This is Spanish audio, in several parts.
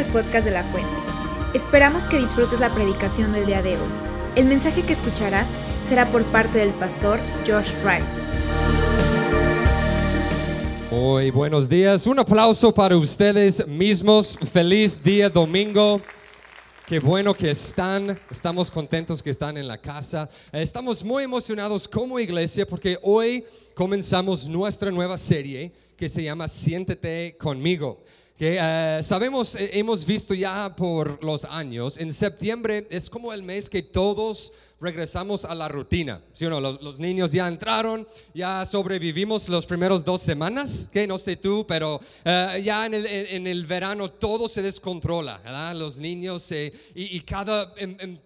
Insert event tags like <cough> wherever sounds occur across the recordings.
al podcast de la Fuente. Esperamos que disfrutes la predicación del día de hoy. El mensaje que escucharás será por parte del pastor Josh Rice. Muy buenos días. Un aplauso para ustedes mismos. Feliz día domingo. Qué bueno que están, estamos contentos que están en la casa. Estamos muy emocionados como iglesia porque hoy comenzamos nuestra nueva serie que se llama Siéntete conmigo que eh, sabemos, eh, hemos visto ya por los años, en septiembre es como el mes que todos regresamos a la rutina. ¿Sí o no? Los, niños ya entraron, ya sobrevivimos los primeros dos semanas, que no sé tú, pero eh, ya en el, en, el, verano todo se descontrola, ¿verdad? Los niños, y, cada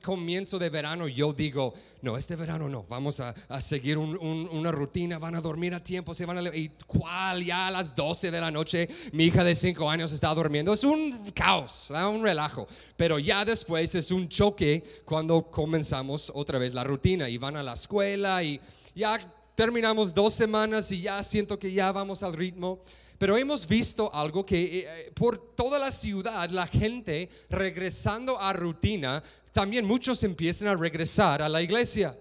comienzo de verano yo digo, no, este verano no, vamos a, seguir una rutina, van a dormir a tiempo, se van a... ¿Y cuál? Ya a las 12 de la noche mi hija de 5 años está durmiendo. Es un caos, un relajo. Pero ya después es un choque cuando comenzamos otra vez la rutina y van a la escuela y ya terminamos dos semanas y ya siento que ya vamos al ritmo. Pero hemos visto algo que eh, eh, por toda la ciudad la gente regresando a rutina también muchos empiezan a regresar a la iglesia.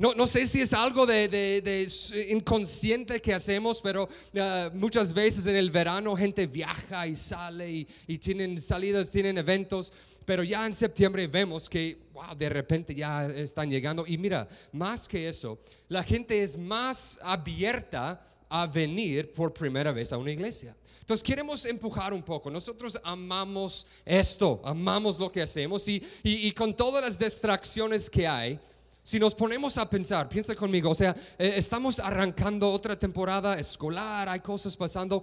No, no, sé si es algo de, inconsciente que hacemos, pero uh, muchas veces en el verano gente viaja y sale y, y, tienen salidas, tienen eventos, pero ya en septiembre vemos que, wow, de repente ya están llegando. Y mira, más que eso, la gente es más abierta a venir por primera vez a una iglesia. Entonces queremos empujar un poco. Nosotros amamos esto, amamos lo que hacemos y, y, con todas las distracciones que hay, si nos ponemos a pensar, piensa conmigo, o sea, eh, estamos arrancando otra temporada escolar, hay cosas pasando.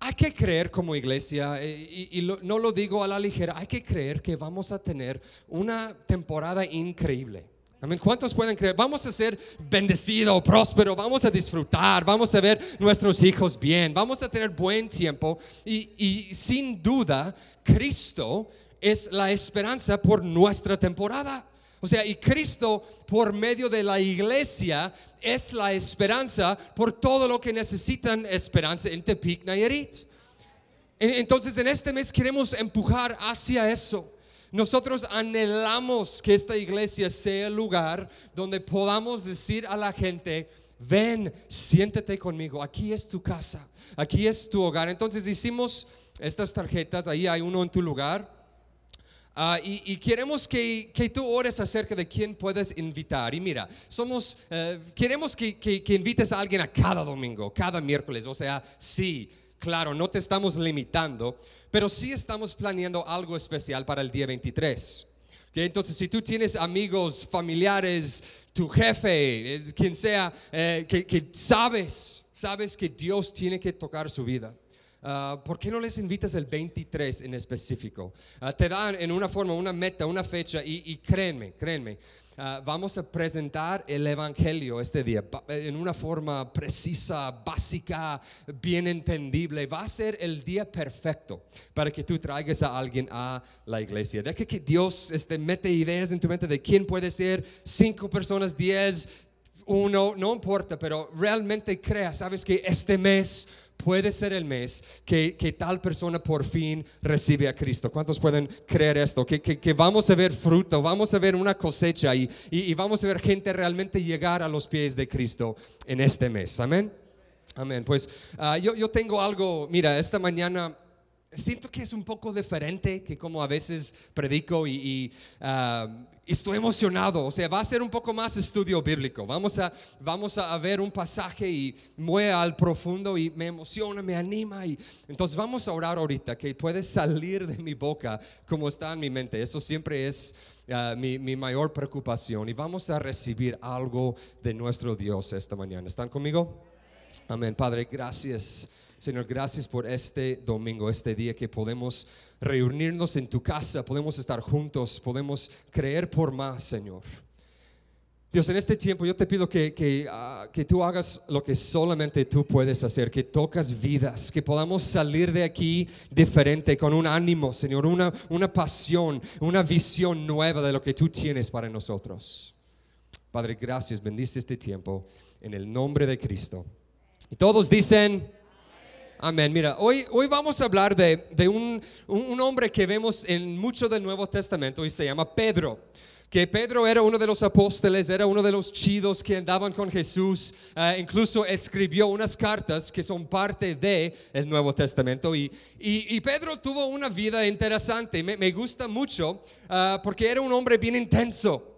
Hay que creer como iglesia, eh, y, no lo digo a la ligera, hay que creer que vamos a tener una temporada increíble. ¿Cuántos pueden creer? Vamos a ser bendecidos, prósperos, vamos a disfrutar, vamos a ver nuestros hijos bien, vamos a tener buen tiempo y sin duda Cristo es la esperanza por nuestra temporada. O sea, y Cristo por medio de la iglesia es la esperanza por todo lo que necesitan esperanza en Tepic Nayarit. Entonces en este mes queremos empujar hacia eso. Nosotros anhelamos que esta iglesia sea el lugar donde podamos decir a la gente, ven, siéntete conmigo, aquí es tu casa, aquí es tu hogar. Entonces hicimos estas tarjetas, ahí hay uno en tu lugar. Ah, y, queremos que, tú ores acerca de quién puedes invitar. Y mira, somos, eh, queremos que, que invites a alguien a cada domingo, cada miércoles. O sea, sí, claro, no te estamos limitando, pero sí estamos planeando algo especial para el día 23. Entonces, si tú tienes amigos, familiares, tu jefe, eh, quien sea, eh, que, sabes, sabes que Dios tiene que tocar su vida. Uh, ¿Por qué no les invitas el 23 en específico? Ah, te dan en una forma, una meta, una fecha y, y créanme, créanme, Ah, vamos a presentar el Evangelio este día en una forma precisa, básica, bien entendible. Va a ser el día perfecto para que tú traigas a alguien a la iglesia. De que, que Dios este, mete ideas en tu mente de quién puede ser, cinco personas, diez, uno, no importa, pero realmente crea, sabes que este mes puede ser el mes que, tal persona por fin recibe a Cristo. ¿Cuántos pueden creer esto? Que, vamos a ver fruto, vamos a ver una cosecha y, y, vamos a ver gente realmente llegar a los pies de Cristo en este mes. Amén. Amén. Pues ah, yo, yo tengo algo, mira, esta mañana siento que es un poco diferente que como a veces predico y, ah, estoy emocionado. O sea, va a ser un poco más estudio bíblico. Vamos a, vamos a ver un pasaje y muy al profundo y me emociona, me anima. Y entonces vamos a orar ahorita que puede salir de mi boca como está en mi mente. Eso siempre es ah, mi, mi mayor preocupación. Y vamos a recibir algo de nuestro Dios esta mañana. ¿Están conmigo? Amén. Padre, gracias Señor, gracias por este domingo, este día que podemos reunirnos en tu casa, podemos estar juntos, podemos creer por más, Señor. Dios, en este tiempo yo te pido que, que, ah, que, tú hagas lo que solamente tú puedes hacer, que tocas vidas, que podamos salir de aquí diferente, con un ánimo, Señor, una, una pasión, una visión nueva de lo que tú tienes para nosotros. Padre, gracias, bendice este tiempo en el nombre de Cristo. Y todos dicen... Amén. Mira, hoy, hoy vamos a hablar de, de un, un, hombre que vemos en mucho del Nuevo Testamento y se llama Pedro que Pedro era uno de los apóstoles, era uno de los chidos que andaban con Jesús, eh, incluso escribió unas cartas que son parte del el Nuevo Testamento y, y, Pedro tuvo una vida interesante, me, me gusta mucho uh, porque era un hombre bien intenso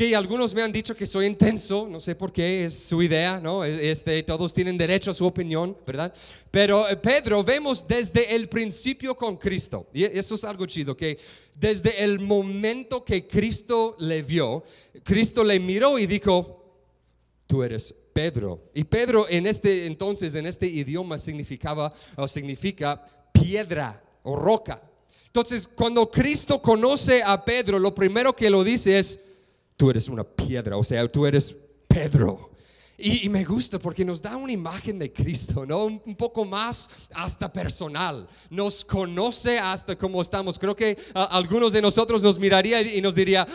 que algunos me han dicho que soy intenso, no sé por qué, es su idea, ¿no? Este, todos tienen derecho a su opinión, ¿verdad? Pero eh, Pedro vemos desde el principio con Cristo, y eso es algo chido, que desde el momento que Cristo le vio, Cristo le miró y dijo, tú eres Pedro. Y Pedro en este entonces, en este idioma significaba o significa piedra o roca. Entonces, cuando Cristo conoce a Pedro, lo primero que lo dice es, tú eres una piedra, o sea, tú eres Pedro. Y, me gusta porque nos da una imagen de Cristo, ¿no? Un, poco más hasta personal. Nos conoce hasta cómo estamos. Creo que algunos de nosotros nos miraría y nos diría,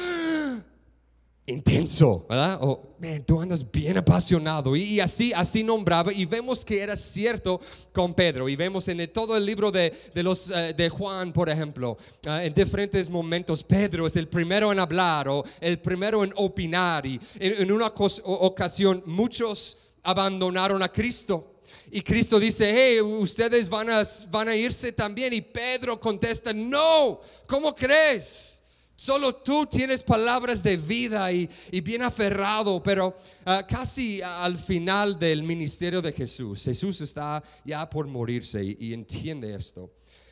intenso, ¿verdad? O, man, tú andas bien apasionado. Y, así, así nombraba. Y vemos que era cierto con Pedro. Y vemos en todo el libro de, de los, uh, de Juan, por ejemplo, uh, en diferentes momentos, Pedro es el primero en hablar o el primero en opinar. Y en, en una ocasión muchos abandonaron a Cristo. Y Cristo dice, hey, ustedes van a, van a irse también. Y Pedro contesta, no, ¿cómo crees? Solo tú tienes palabras de vida y, bien aferrado, pero uh, casi al final del ministerio de Jesús, Jesús está ya por morirse y, y entiende esto.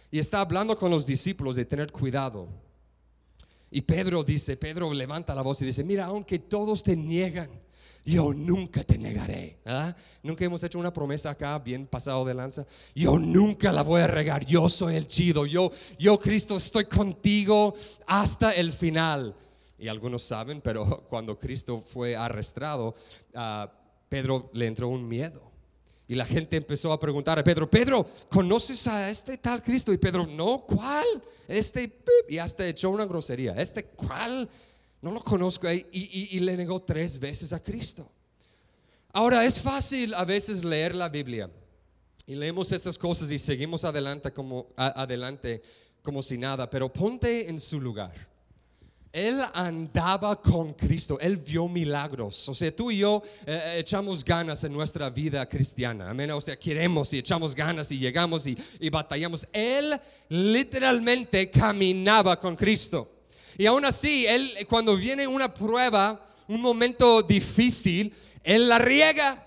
Y está hablando con los discípulos de tener cuidado. Y Pedro dice, Pedro levanta la voz y dice, mira, aunque todos te niegan, yo nunca te negaré. ¿ah? Nunca hemos hecho una promesa acá bien pasado de lanza. Yo nunca la voy a regar. Yo soy el chido. Yo, yo Cristo, estoy contigo hasta el final. Y algunos saben, pero <laughs> cuando Cristo fue arrestado, a Pedro le entró un miedo. Y la gente empezó a preguntar a Pedro, Pedro, ¿conoces a este tal Cristo? Y Pedro, no, ¿cuál? Este, y hasta echó una grosería. ¿Este cuál? No lo conozco y, le negó tres veces a Cristo. Ahora es fácil a veces leer la Biblia y leemos esas cosas y seguimos adelante como, adelante como si nada, pero ponte en su lugar. Él andaba con Cristo, él vio milagros. O sea, tú y yo eh, echamos ganas en nuestra vida cristiana. Amén. O sea, queremos y echamos ganas y llegamos y, y batallamos. Él literalmente caminaba con Cristo. Y aún así, él cuando viene una prueba, un momento difícil, él la riega.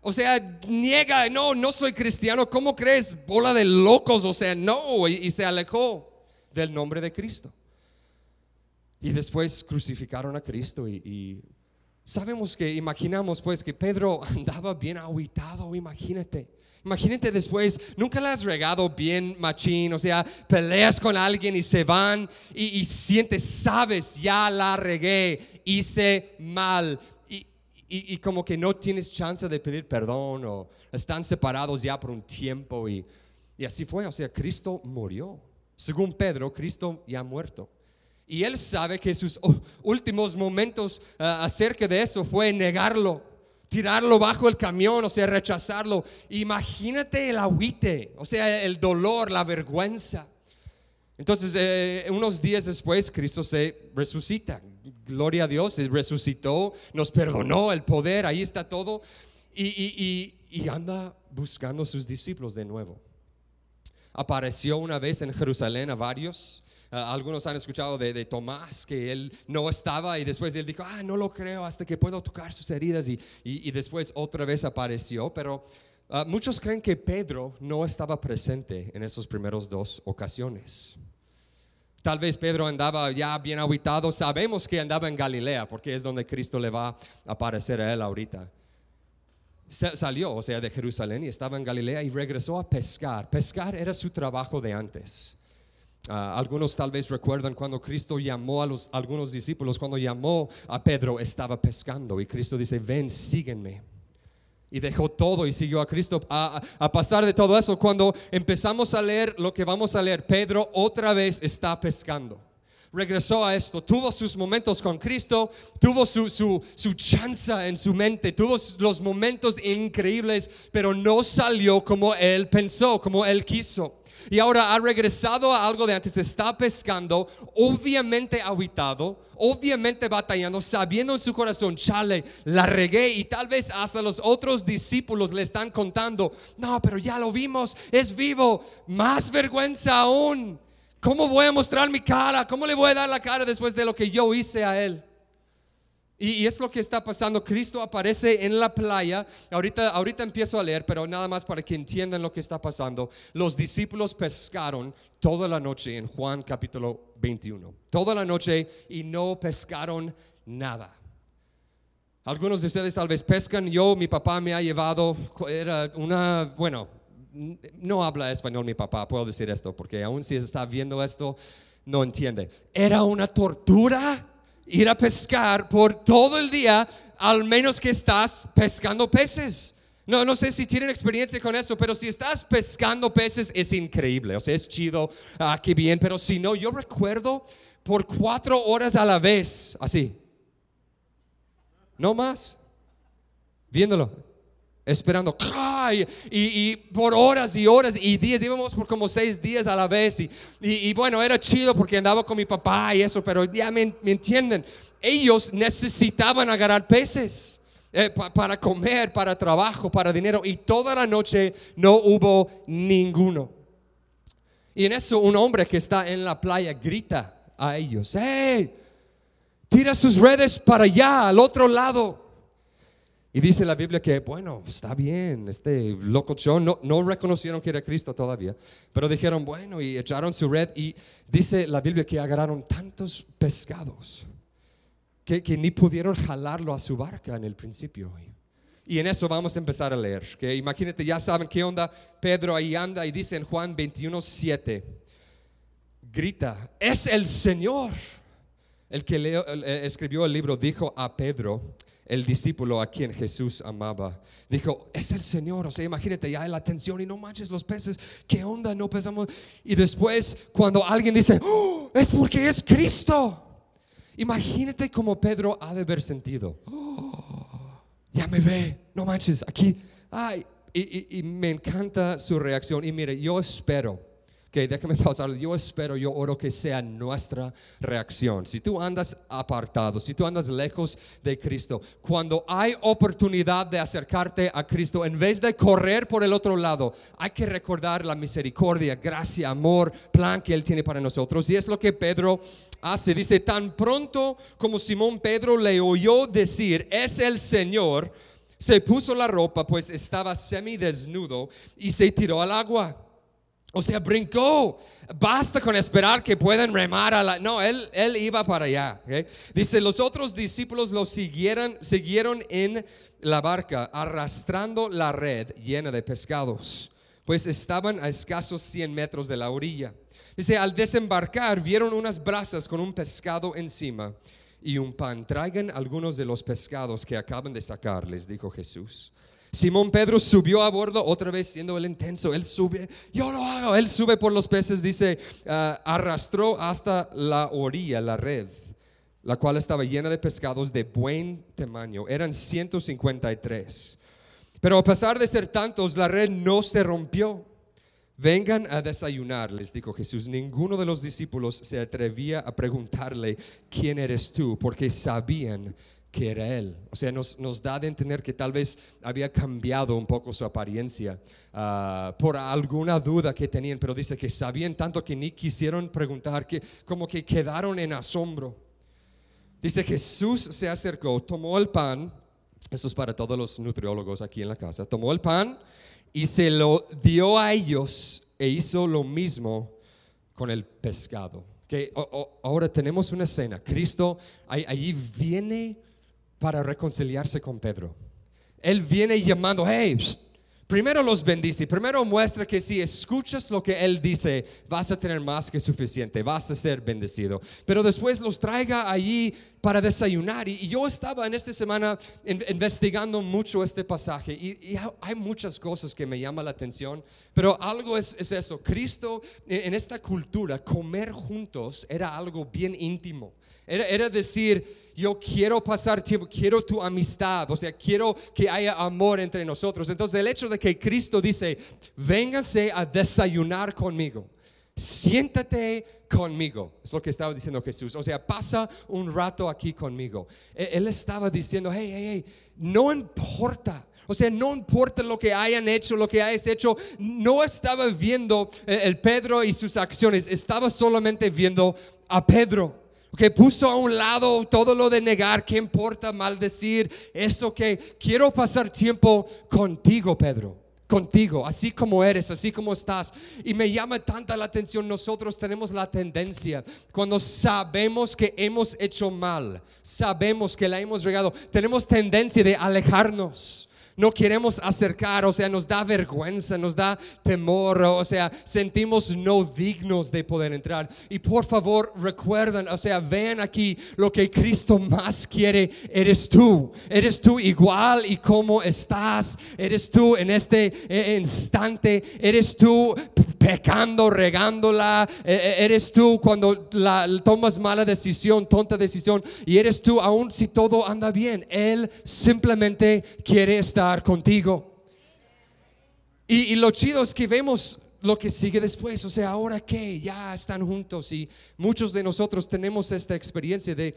O sea, niega, no, no soy cristiano. ¿Cómo crees? Bola de locos. O sea, no. Y, se alejó del nombre de Cristo. Y después crucificaron a Cristo y, sabemos que, imaginamos pues que Pedro <laughs> andaba bien aguitado, imagínate. Imagínate después, nunca la has regado bien machín, o sea, peleas con alguien y se van y, sientes, sabes, ya la regué, hice mal. Y, como que no tienes chance de pedir perdón o están separados ya por un tiempo y, y así fue, o sea, Cristo murió. Según Pedro, Cristo ya muerto. Y él sabe que sus últimos momentos uh, acerca de eso fue negarlo tirarlo bajo el camión, o sea, rechazarlo. Imagínate el agüite, o sea, el dolor, la vergüenza. Entonces, eh, unos días después, Cristo se resucita. Gloria a Dios, resucitó, nos perdonó el poder, ahí está todo. Y anda buscando sus discípulos de nuevo. Apareció una vez en Jerusalén a varios Ah, algunos han escuchado de, Tomás, que él no estaba y después él dijo, ah, no lo creo hasta que puedo tocar sus heridas y, y, después otra vez apareció. Pero ah, muchos creen que Pedro no estaba presente en esos primeros dos ocasiones. Tal vez Pedro andaba ya bien aguitado. Sabemos que andaba en Galilea porque es donde Cristo le va a aparecer a él ahorita. Salió, o sea, de Jerusalén y estaba en Galilea y regresó a pescar. Pescar era su trabajo de antes. Ah, algunos tal vez recuerdan cuando Cristo llamó a los algunos discípulos, cuando llamó a Pedro, estaba pescando y Cristo dice, ven, sígueme. Y dejó todo y siguió a Cristo. A, a pasar de todo eso, cuando empezamos a leer lo que vamos a leer, Pedro otra vez está pescando. regresó a esto, tuvo sus momentos con Cristo, tuvo su, su, su chanza en su mente, tuvo los momentos increíbles, pero no salió como él pensó, como él quiso. Y ahora ha regresado a algo de antes, está pescando, obviamente habitado, obviamente batallando, sabiendo en su corazón, chale, la regué y tal vez hasta los otros discípulos le están contando, no, pero ya lo vimos, es vivo, más vergüenza aún. ¿Cómo voy a mostrar mi cara? ¿Cómo le voy a dar la cara después de lo que yo hice a él? Y, es lo que está pasando. Cristo aparece en la playa. Ahorita, ahorita empiezo a leer, pero nada más para que entiendan lo que está pasando. Los discípulos pescaron toda la noche en Juan capítulo 21. Toda la noche y no pescaron nada. Algunos de ustedes tal vez pescan. Yo, mi papá me ha llevado, era una, bueno, no habla español mi papá, puedo decir esto, porque aún si está viendo esto, no entiende. Era una tortura ir a pescar por todo el día, al menos que estás pescando peces. No, no sé si tienen experiencia con eso, pero si estás pescando peces es increíble, o sea, es chido, ah, qué bien, pero si no, yo recuerdo por cuatro horas a la vez, así, no más, viéndolo esperando y, por horas y horas y días íbamos por como seis días a la vez y, bueno era chido porque andaba con mi papá y eso pero ya me, entienden ellos necesitaban agarrar peces eh, para comer para trabajo para dinero y toda la noche no hubo ninguno. Y en eso un hombre que está en la playa grita a ellos hey tira sus redes para allá al otro lado y dice la Biblia que, bueno, está bien, este locochón, no, no reconocieron que era Cristo todavía, pero dijeron, bueno, y echaron su red y dice la Biblia que agarraron tantos pescados que, que ni pudieron jalarlo a su barca en el principio. Y en eso vamos a empezar a leer. Que imagínate, ya saben qué onda. Pedro ahí anda y dice en Juan 21, 7, grita, es el Señor. El que leo, escribió el libro dijo a Pedro, el discípulo a quien Jesús amaba. Dijo, es el Señor. O sea, imagínate ya la atención y no manches los peces. ¿Qué onda? No pesamos. Y después, cuando alguien dice, oh, es porque es Cristo. Imagínate cómo Pedro ha de haber sentido. Oh, ya me ve, no manches, aquí. Ay, y me encanta su reacción. Y mire, yo espero que déjame pausar, yo espero, yo oro que sea nuestra reacción. Si tú andas apartado, si tú andas lejos de Cristo, cuando hay oportunidad de acercarte a Cristo, en vez de correr por el otro lado, hay que recordar la misericordia, gracia, amor, plan que Él tiene para nosotros. Y es lo que Pedro hace. Dice, tan pronto como Simón Pedro le oyó decir, es el Señor, se puso la ropa, pues estaba semidesnudo, y se tiró al agua. O sea, brincó. Basta con esperar que puedan remar a la... No, él, él iba para allá. Dice, los otros discípulos lo siguieron, siguieron en la barca, arrastrando la red llena de pescados, pues estaban a escasos 100 metros de la orilla. Dice, al desembarcar vieron unas brasas con un pescado encima y un pan. Traigan algunos de los pescados que acaban de sacar, les dijo Jesús. Simón Pedro subió a bordo otra vez siendo el intenso. Él sube, yo lo hago. Él sube por los peces, dice, ah, arrastró hasta la orilla la red, la cual estaba llena de pescados de buen tamaño. Eran 153. Pero a pesar de ser tantos, la red no se rompió. Vengan a desayunar, les dijo Jesús. Ninguno de los discípulos se atrevía a preguntarle, ¿quién eres tú? Porque sabían que era Él. O sea, nos, nos, da de entender que tal vez había cambiado un poco su apariencia ah, por alguna duda que tenían, pero dice que sabían tanto que ni quisieron preguntar, que como que quedaron en asombro. Dice Jesús se acercó, tomó el pan, eso es para todos los nutriólogos aquí en la casa, tomó el pan y se lo dio a ellos e hizo lo mismo con el pescado. Que ahora tenemos una escena, Cristo allí viene para reconciliarse con Pedro. Él viene llamando, hey, primero los bendice, primero muestra que si escuchas lo que Él dice, vas a tener más que suficiente, vas a ser bendecido. Pero después los traiga allí para desayunar. Y, yo estaba en esta semana investigando mucho este pasaje y, hay muchas cosas que me llaman la atención, pero algo es, eso. Cristo en esta cultura, comer juntos era algo bien íntimo. Era decir, yo quiero pasar tiempo, quiero tu amistad, o sea, quiero que haya amor entre nosotros. Entonces el hecho de que Cristo dice, véngase a desayunar conmigo, siéntate conmigo, es lo que estaba diciendo Jesús. O sea, pasa un rato aquí conmigo. E-, él estaba diciendo, hey, hey, hey, no importa. O sea, no importa lo que hayan hecho, lo que hayas hecho, no estaba viendo eh, el Pedro y sus acciones, estaba solamente viendo a Pedro que puso a un lado todo lo de negar, ¿qué importa maldecir? Eso que quiero pasar tiempo contigo, Pedro. Contigo, así como eres, así como estás. Y me llama tanta la atención, nosotros tenemos la tendencia, cuando sabemos que hemos hecho mal, sabemos que la hemos regado, tenemos tendencia de alejarnos no queremos acercar, o sea, nos da vergüenza, nos da temor, o sea, sentimos no dignos de poder entrar. Y por favor, recuerden, o sea, vean aquí lo que Cristo más quiere, eres tú, eres tú igual y como estás, eres tú en este eh, instante, eres tú pecando, regándola, eh, eh, eres tú cuando tomas mala decisión, tonta decisión, y eres tú aún si todo anda bien. Él simplemente quiere estar contigo. Y, lo chido es que vemos lo que sigue después. O sea, ahora que ya están juntos y muchos de nosotros tenemos esta experiencia de,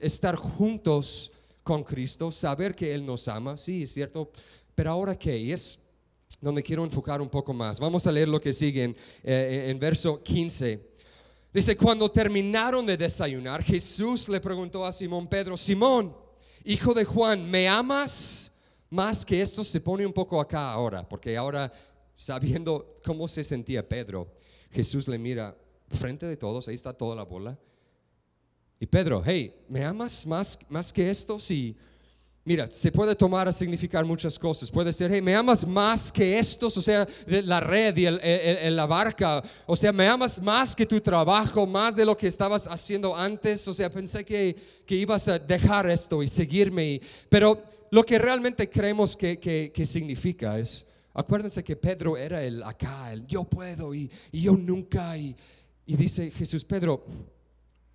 estar juntos con Cristo, saber que Él nos ama, sí, es cierto, pero ahora que es donde quiero enfocar un poco más. Vamos a leer lo que sigue en, eh, en verso 15. Dice, cuando terminaron de desayunar, Jesús le preguntó a Simón Pedro, Simón, hijo de Juan, ¿me amas más que esto? Se pone un poco acá ahora, porque ahora sabiendo cómo se sentía Pedro, Jesús le mira frente de todos, ahí está toda la bola. Y Pedro, hey, ¿me amas más, más que esto? Si Mira, se puede tomar a significar muchas cosas. Puede ser, hey, me amas más que estos, o sea, la red y el, la barca. O sea, me amas más que tu trabajo, más de lo que estabas haciendo antes. O sea, pensé que, que ibas a dejar esto y seguirme. pero lo que realmente creemos que, que, significa es, acuérdense que Pedro era el acá, el yo puedo y, yo nunca. Y, y dice Jesús, Pedro,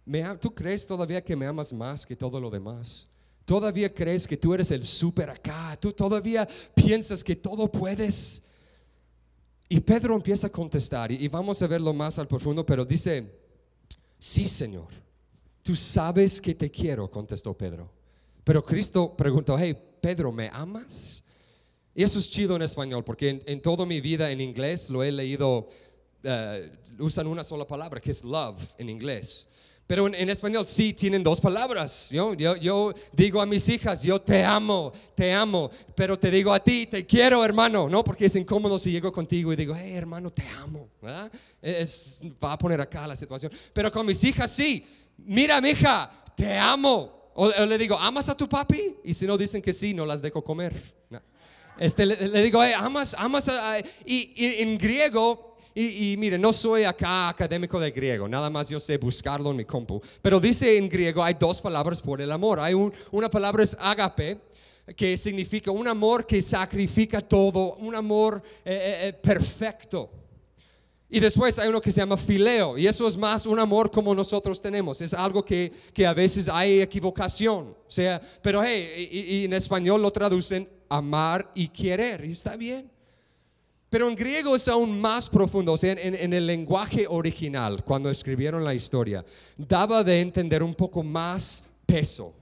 ¿me, ¿tú crees todavía que me amas más que todo lo demás? Todavía crees que tú eres el súper acá. Tú todavía piensas que todo puedes. Y Pedro empieza a contestar y, vamos a verlo más al profundo, pero dice, sí Señor, tú sabes que te quiero, contestó Pedro. Pero Cristo preguntó, hey Pedro, ¿me amas? Y eso es chido en español, porque en, toda mi vida en inglés lo he leído, eh, usan una sola palabra, que es love en inglés. Pero en, español sí tienen dos palabras. Yo, yo, digo a mis hijas, yo te amo, te amo, pero te digo a ti, te quiero, hermano, ¿no? Porque es incómodo si llego contigo y digo, hey, hermano, te amo. Es, va a poner acá la situación. Pero con mis hijas sí, mira, mi hija, te amo. O, le digo, ¿amas a tu papi? Y si no dicen que sí, no las dejo comer. Este, le, digo, hey, amas, amas a, y en griego y, mire, no soy acá académico de griego, nada más yo sé buscarlo en mi compu. Pero dice en griego hay dos palabras por el amor. Hay una palabra es agape, que significa un amor que sacrifica todo, un amor eh, eh, eh, perfecto. Y después hay uno que se llama fileo, y eso es más un amor como nosotros tenemos. Es algo que, que a veces hay equivocación. O sea, pero hey, y en español lo traducen amar y querer, y está bien. Pero en griego es aún más profundo, o sea, en, el lenguaje original, cuando escribieron la historia, daba de entender un poco más peso.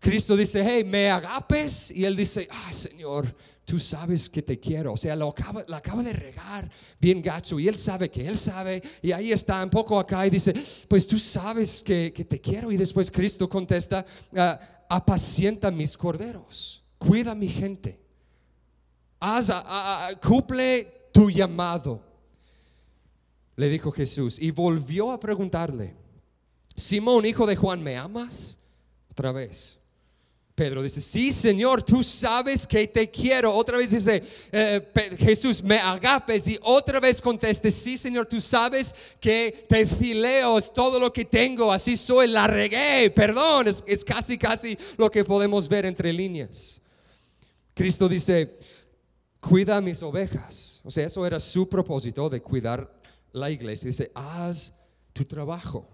Cristo dice, hey, me agapes, y él dice, ah, Señor, tú sabes que te quiero. O sea, lo acaba, de regar bien gacho y él sabe que él sabe. Y ahí está un poco acá y dice, pues tú sabes que, te quiero. Y después Cristo contesta, ah, apacienta mis corderos, cuida mi gente haz, cumple tu llamado. Le dijo Jesús y volvió a preguntarle, Simón, hijo de Juan, ¿me amas? Otra vez. Pedro dice, sí, Señor, tú sabes que te quiero. Otra vez dice, eh, Jesús, me agapes. Y otra vez conteste, sí, Señor, tú sabes que te fileo, es todo lo que tengo. Así soy, la regué, perdón. Es, es casi, casi lo que podemos ver entre líneas. Cristo dice, cuida mis ovejas. O sea, eso era su propósito de cuidar la iglesia. Dice, haz tu trabajo.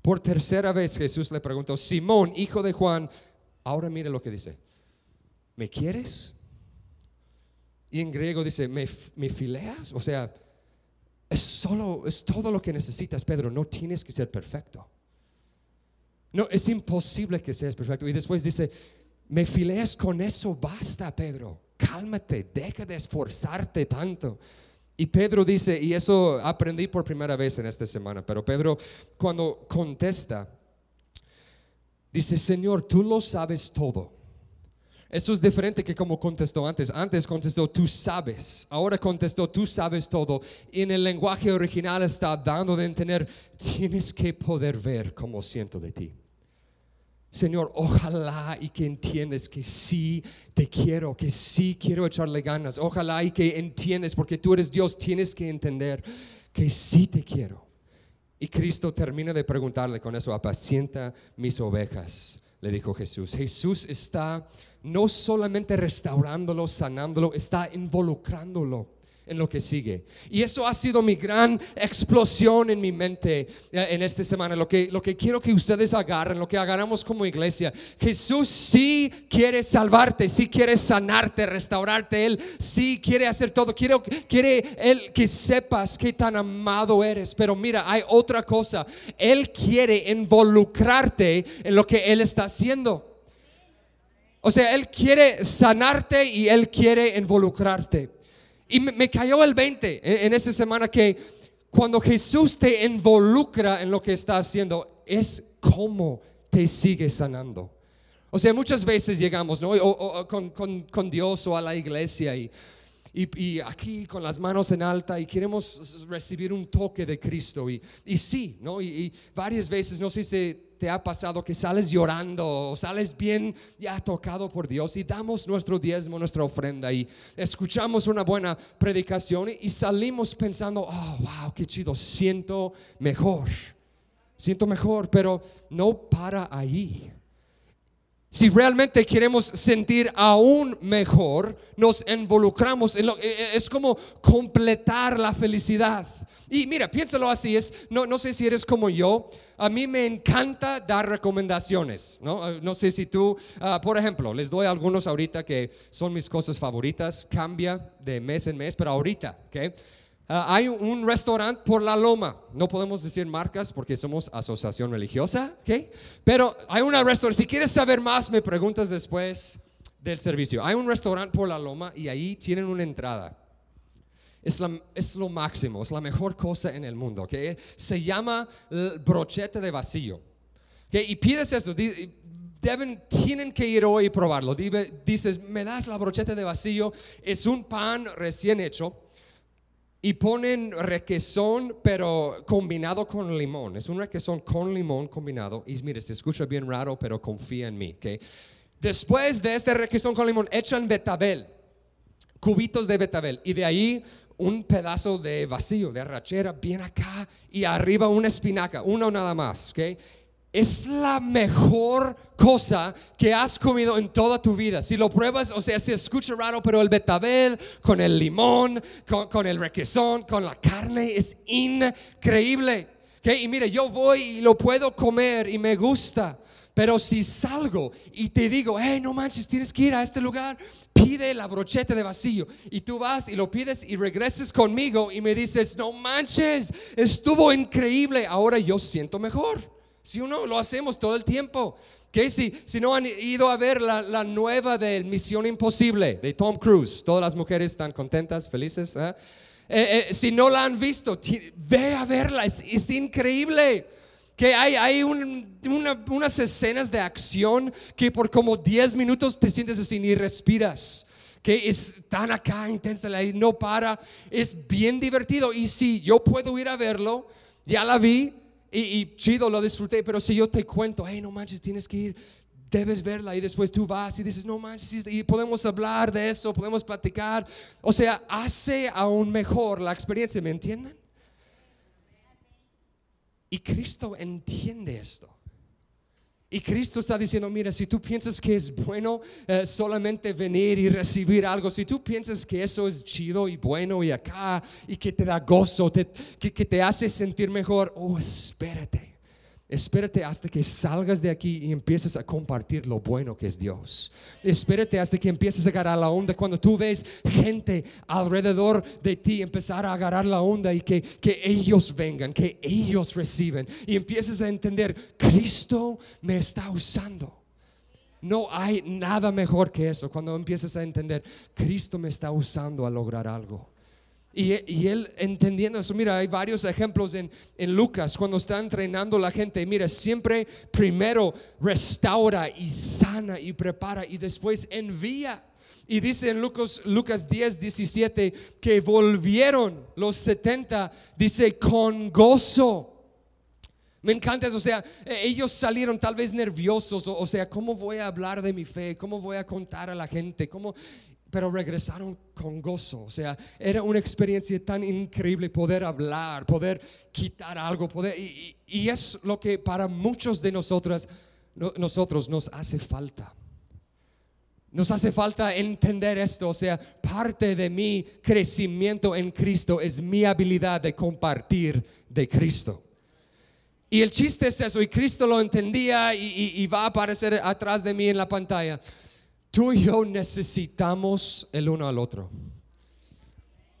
Por tercera vez Jesús le preguntó, Simón, hijo de Juan, Ahora mire lo que dice. ¿Me quieres? Y en griego dice, ¿me, fileas? O sea, es solo, es todo lo que necesitas, Pedro. No tienes que ser perfecto. No, es imposible que seas perfecto. Y después dice, me fileas con eso, basta, Pedro. Cálmate, deja de esforzarte tanto. Y Pedro dice, y eso aprendí por primera vez en esta semana, pero Pedro cuando contesta, Dice, Señor, tú lo sabes todo. Eso es diferente que como contestó antes. Antes contestó, tú sabes. Ahora contestó, tú sabes todo. en el lenguaje original está dando de entender, tienes que poder ver cómo siento de ti. Señor, ojalá y que entiendes que sí te quiero, que sí quiero echarle ganas. Ojalá y que entiendes, porque tú eres Dios, tienes que entender que sí te quiero. Y Cristo termina de preguntarle con eso, apacienta mis ovejas, le dijo Jesús. Jesús está no solamente restaurándolo, sanándolo, está involucrándolo en lo que sigue. Y eso ha sido mi gran explosión en mi mente eh, en esta semana. Lo que, lo que quiero que ustedes agarren, lo que agarramos como iglesia. Jesús sí quiere salvarte, sí quiere sanarte, restaurarte. Él sí quiere hacer todo. Quiere, quiere Él que sepas qué tan amado eres. Pero mira, hay otra cosa. Él quiere involucrarte en lo que Él está haciendo. O sea, Él quiere sanarte y Él quiere involucrarte. Y me, cayó el 20 en, esa semana que cuando Jesús te involucra en lo que está haciendo, es como te sigue sanando. O sea, muchas veces llegamos ¿no? con, Dios o a la iglesia y, y, aquí con las manos en alta y queremos recibir un toque de Cristo. Y, y sí, ¿no? Y, varias veces, no sé si te ha pasado que sales llorando o sales bien ya tocado por Dios y damos nuestro diezmo, nuestra ofrenda y escuchamos una buena predicación y salimos pensando, oh, wow, qué chido, siento mejor, siento mejor, pero no para ahí. Si realmente queremos sentir aún mejor, nos involucramos en lo e, e, es como completar la felicidad. Y mira, piénsalo así, es no, no sé si eres como yo, a mí me encanta dar recomendaciones, ¿no? No sé si tú, ah, por ejemplo, les doy algunos ahorita que son mis cosas favoritas, cambia de mes en mes, pero ahorita, ¿ok? Ah, hay un restaurante por la loma. No podemos decir marcas porque somos asociación religiosa, ¿ok? Pero hay un restaurante. Si quieres saber más, me preguntas después del servicio. Hay un restaurante por la loma y ahí tienen una entrada. Es, lo máximo, es la mejor cosa en el mundo, ¿ok? Se llama brochete de vacío. ¿okay? Y pides esto, tienen que ir hoy y probarlo. Dices, me das la brocheta de vacío, es un pan recién hecho y ponen requesón, pero combinado con limón. Es un requesón con limón combinado. Y mire, se escucha bien raro, pero confía en mí. ¿okay? Después de este requesón con limón, echan betabel, cubitos de betabel. Y de ahí un pedazo de vacío, de arrachera, bien acá. Y arriba una espinaca, uno nada más. ¿okay? Es la mejor cosa que has comido en toda tu vida. Si lo pruebas, o sea, se escucha raro, pero el betabel con el limón, con, el requesón, con la carne, es increíble. Y mire, yo voy y lo puedo comer y me gusta. Pero si salgo y te digo, hey, no manches, tienes que ir a este lugar, pide la brocheta de vacío. Y tú vas y lo pides y regreses conmigo y me dices, no manches, estuvo increíble, ahora yo siento mejor. Si uno lo hacemos todo el tiempo. Que si, si no han ido a ver la, nueva de Misión Imposible de Tom Cruise, todas las mujeres están contentas, felices. ¿eh? Eh, eh, si no la han visto, ve a verla, es, increíble. Que hay, hay unas escenas de acción que por como 10 minutos te sientes así, ni respiras que es tan acá intensa, y no para, es bien divertido. Y si yo puedo ir a verlo, ya la vi, y, chido, lo disfruté, pero si yo te cuento, hey, no manches, tienes que ir, debes verla y después tú vas y dices, no manches, y podemos hablar de eso, podemos platicar. O sea, hace aún mejor la experiencia, ¿me entienden? Y Cristo entiende esto. Y Cristo está diciendo, mira, si tú piensas que es bueno eh, solamente venir y recibir algo, si tú piensas que eso es chido y bueno y acá y que te da gozo, que, que te hace sentir mejor, oh, espérate. Espérate hasta que salgas de aquí y empieces a compartir lo bueno que es Dios. Espérate hasta que empieces a agarrar la onda. Cuando tú ves gente alrededor de ti empezar a agarrar la onda y que, que ellos vengan, que ellos reciben. Y empieces a entender, Cristo me está usando. No hay nada mejor que eso. Cuando empiezas a entender, Cristo me está usando a lograr algo. Y, él entendiendo eso, mira, hay varios ejemplos en, en, Lucas cuando está entrenando la gente. Mira, siempre primero restaura y sana y prepara y después envía. Y dice en Lucas, Lucas 10, 17 que volvieron los 70, dice con gozo. Me encanta eso, o sea, ellos salieron tal vez nerviosos, o, o, sea, ¿cómo voy a hablar de mi fe? ¿Cómo voy a contar a la gente? ¿Cómo? Pero regresaron con gozo. O sea, era una experiencia tan increíble poder hablar, poder quitar algo, poder... Y, es lo que para muchos de nosotros, nosotros nos hace falta. Nos hace falta entender esto, o sea, parte de mi crecimiento en Cristo es mi habilidad de compartir de Cristo. Y el chiste es eso, y Cristo lo entendía y va a aparecer atrás de mí en la pantalla. Tú y yo necesitamos el uno al otro.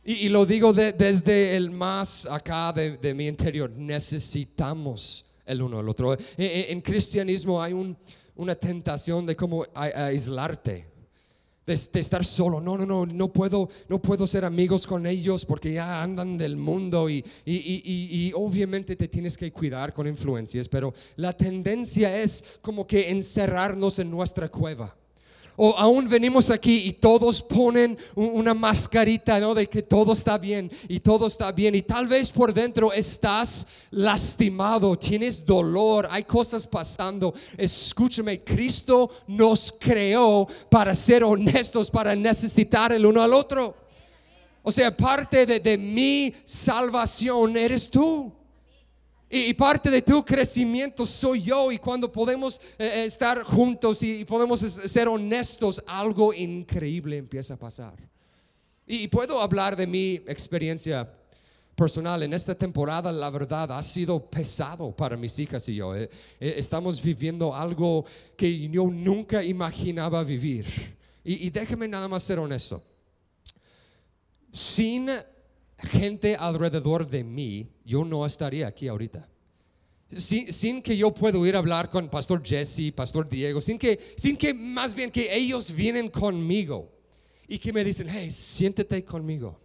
Y, lo digo desde el más acá de, mi interior, necesitamos el uno al otro. En, cristianismo hay una tentación de cómo aislarte, de, estar solo. No, no, no, no puedo, no puedo ser amigos con ellos porque ya andan del mundo y, y, obviamente te tienes que cuidar con influencias, pero la tendencia es como que encerrarnos en nuestra cueva. O aún venimos aquí y todos ponen una mascarita, ¿no? De que todo está bien y todo está bien. Y tal vez por dentro estás lastimado, tienes dolor, hay cosas pasando. Escúchame, Cristo nos creó para ser honestos, para necesitar el uno al otro. O sea, parte de, de mi salvación eres tú. Y, parte de tu crecimiento soy yo. Y cuando podemos eh, eh, estar juntos y podemos ser honestos, algo increíble empieza a pasar. Y, puedo hablar de mi experiencia personal. En esta temporada, la verdad, ha sido pesado para mis hijas y yo. Eh, estamos viviendo algo que yo nunca imaginaba vivir. Y, y déjame nada más ser honesto. Sin gente alrededor de mí, yo no estaría aquí ahorita. Sin, que yo pueda ir a hablar con Pastor Jesse, Pastor Diego, sin que, sin que más bien que ellos vienen conmigo y que me dicen, hey, siéntete conmigo,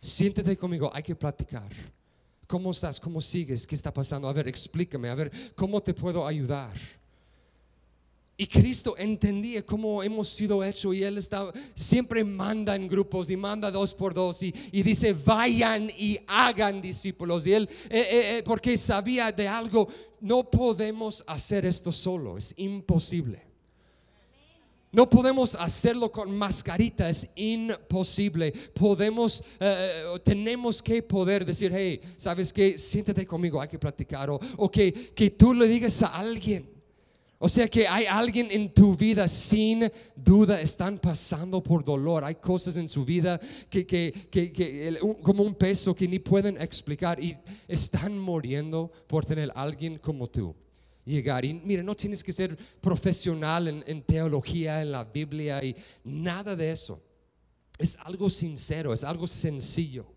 siéntete conmigo, hay que platicar. ¿Cómo estás? ¿Cómo sigues? ¿Qué está pasando? A ver, explícame, a ver, ¿cómo te puedo ayudar? Y Cristo entendía cómo hemos sido hechos y Él está, siempre manda en grupos y manda dos por dos y, dice, vayan y hagan discípulos. Y Él, eh, eh, eh, porque sabía de algo, no podemos hacer esto solo, es imposible. No podemos hacerlo con mascarita, es imposible. Podemos, tenemos que poder decir, hey, ¿sabes qué? Siéntate conmigo, hay que platicar. O, o que, que tú le digas a alguien o sea que hay alguien en tu vida sin duda están pasando por dolor. Hay cosas en su vida que, que, como un peso que ni pueden explicar y están muriendo por tener alguien como tú. Llegar y mira, no tienes que ser profesional en, en teología, en la Biblia y nada de eso. Es algo sincero, es algo sencillo.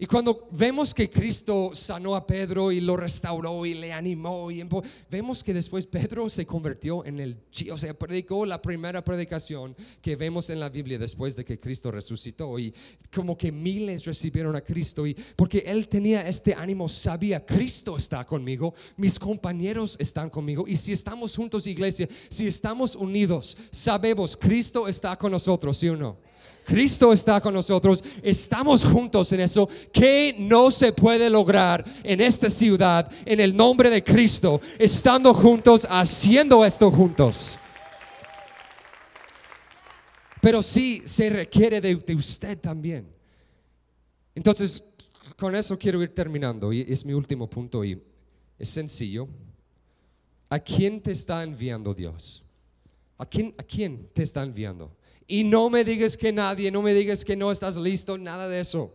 Y cuando vemos que Cristo sanó a Pedro y lo restauró y le animó, y vemos que después Pedro se convirtió en el, o sea, predicó la primera predicación que vemos en la Biblia después de que Cristo resucitó. Y como que miles recibieron a Cristo, y porque él tenía este ánimo, sabía, Cristo está conmigo, mis compañeros están conmigo, y si estamos juntos, iglesia, si estamos unidos, sabemos, Cristo está con nosotros, ¿sí o no? Cristo está con nosotros, estamos juntos en eso, que no se puede lograr en esta ciudad, en el nombre de Cristo, estando juntos, haciendo esto juntos. Pero sí se requiere de, usted también. Entonces, con eso quiero ir terminando y es mi último punto y es sencillo. ¿A quién te está enviando Dios? ¿A quién, ¿A quién te está enviando? Y no me digas que nadie, no me digas que no estás listo, nada de eso.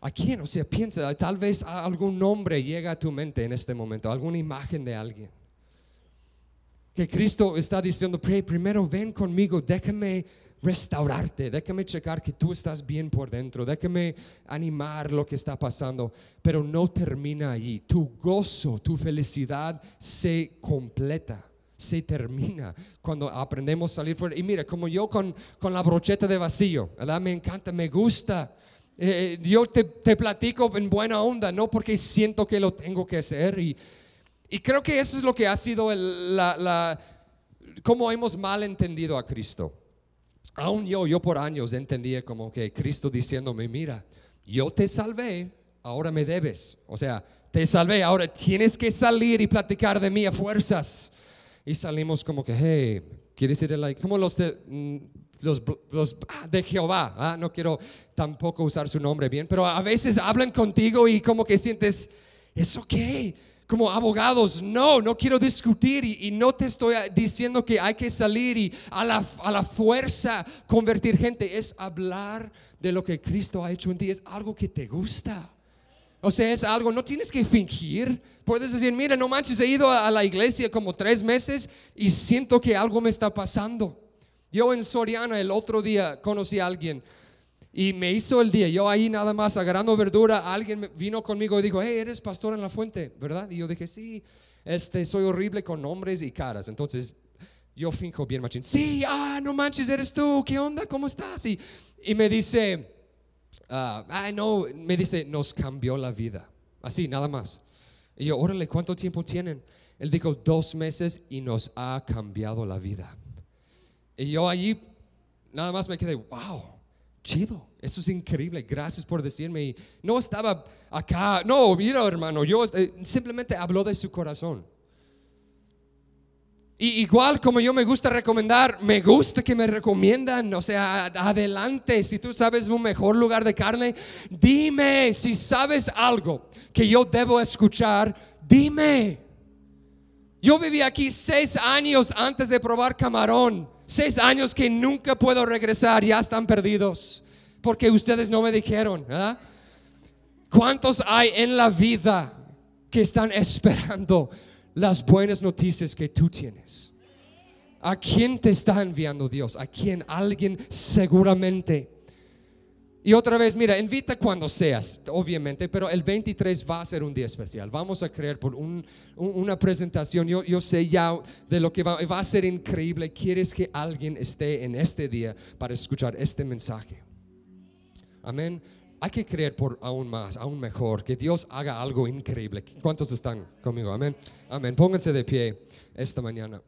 ¿A quién? O sea, piensa, tal vez algún nombre llega a tu mente en este momento, alguna imagen de alguien. Que Cristo está diciendo, primero ven conmigo, déjame restaurarte, déjame checar que tú estás bien por dentro, déjame animar lo que está pasando, pero no termina allí. Tu gozo, tu felicidad se completa se termina cuando aprendemos a salir fuera. Y mira, como yo con, con la brocheta de vacío, ¿verdad? Me encanta, me gusta. Eh, eh, yo te, te, platico en buena onda, no porque siento que lo tengo que hacer. Y, y creo que eso es lo que ha sido la, la, como hemos mal entendido a Cristo. Aún yo, yo por años entendía como que Cristo diciéndome, mira, yo te salvé, ahora me debes. O sea, te salvé, ahora tienes que salir y platicar de mí a fuerzas y salimos como que, hey, ¿quieres ir a Como los de, mm, los, ah, de Jehová, ¿ah? no quiero tampoco usar su nombre bien, pero a veces hablan contigo y como que sientes, ¿es ok? Como abogados, no, no quiero discutir y, no te estoy diciendo que hay que salir y a la, a la fuerza convertir gente, es hablar de lo que Cristo ha hecho en ti, es algo que te gusta. O sea, es algo, no tienes que fingir. Puedes decir, mira, no manches, he ido a la iglesia como tres meses y siento que algo me está pasando. Yo en Soriana el otro día conocí a alguien y me hizo el día. Yo ahí nada más agarrando verdura, alguien vino conmigo y dijo, hey, eres pastor en la fuente, ¿verdad? Y yo dije, sí, este, soy horrible con nombres y caras. Entonces yo finjo bien machín, sí, ah, no manches, eres tú, ¿qué onda? ¿Cómo estás? Y, y me dice, ay no, me dice, nos cambió la vida. Así, nada más. Y yo, órale, ¿cuánto tiempo tienen? Él dijo, dos meses y nos ha cambiado la vida. Y yo allí nada más me quedé, wow, chido, eso es increíble, gracias por decirme. Y no estaba acá, no, mira hermano, yo eh, simplemente habló de su corazón. Y igual como yo me gusta recomendar, me gusta que me recomiendan, o sea, adelante, si tú sabes un mejor lugar de carne, dime, si sabes algo que yo debo escuchar, dime. Yo viví aquí seis años antes de probar camarón, seis años que nunca puedo regresar, ya están perdidos, porque ustedes no me dijeron, ¿Cuántos hay en la vida que están <laughs> esperando las buenas noticias que tú tienes. ¿A quién te está enviando Dios? ¿A quién? Alguien seguramente. Y otra vez, mira, invita cuando seas, obviamente, pero el 23 va a ser un día especial. Vamos a creer por una presentación. Yo, sé ya de lo que va, va a ser increíble. Quieres que alguien esté en este día para escuchar este mensaje. Amén hay que creer por aún más, aún mejor, que Dios haga algo increíble. ¿Cuántos están conmigo? Amén. Amén. Pónganse de pie esta mañana.